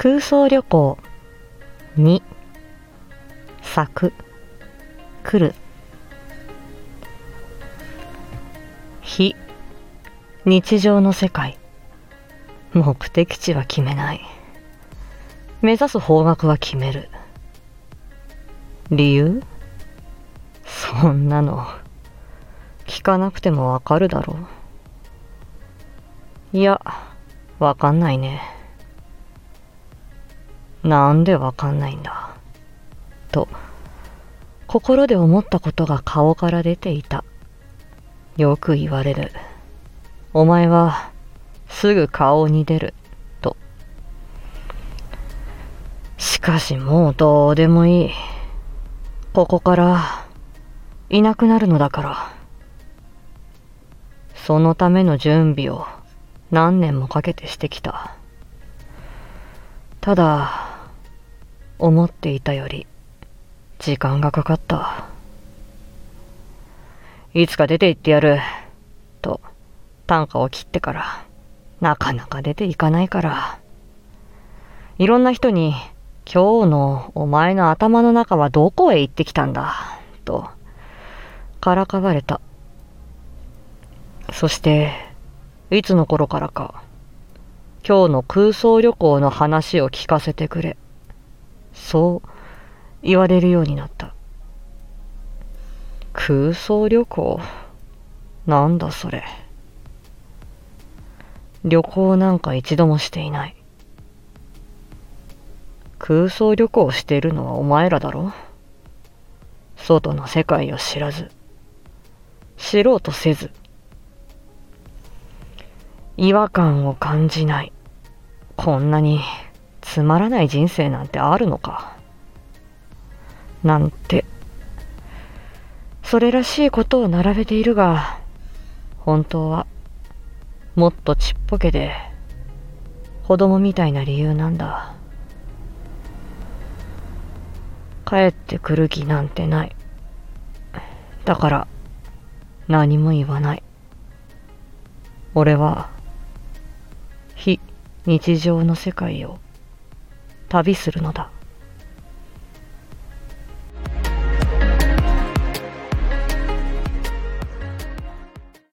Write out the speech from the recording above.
空想旅行に咲く来る。非日常の世界。目的地は決めない。目指す方角は決める。理由？そんなの。聞かなくてもわかるだろう。いやわかんないね。なんでわかんないんだ？と心で思ったことが顔から出ていた。よく言われる。お前はすぐ顔に出る。と。しかしもうどうでもいい。ここからいなくなるのだから。そのための準備を何年もかけてしてきた。ただ思っていたより時間がかかった。いつか出て行ってやると短歌を切ってからなかなか出ていかないから。いろんな人に今日のお前の頭の中はどこへ行ってきたんだとからかわれた。そしていつの頃からか今日の空想旅行の話を聞かせてくれ。そう言われるようになった。空想旅行？なんだそれ。旅行なんか一度もしていない。空想旅行してるのはお前らだろ？外の世界を知らず。知ろうとせず。違和感を感じない。こんなにつまらない人生なんてあるのか。なんて。それらしいことを並べているが本当はもっとちっぽけで子供みたいな理由なんだ。帰ってくる気なんてない。だから何も言わない。俺は非日常の世界を旅するのだ。